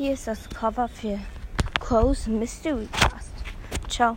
hier ist das Cover für Crows Mystery Cast. Ciao.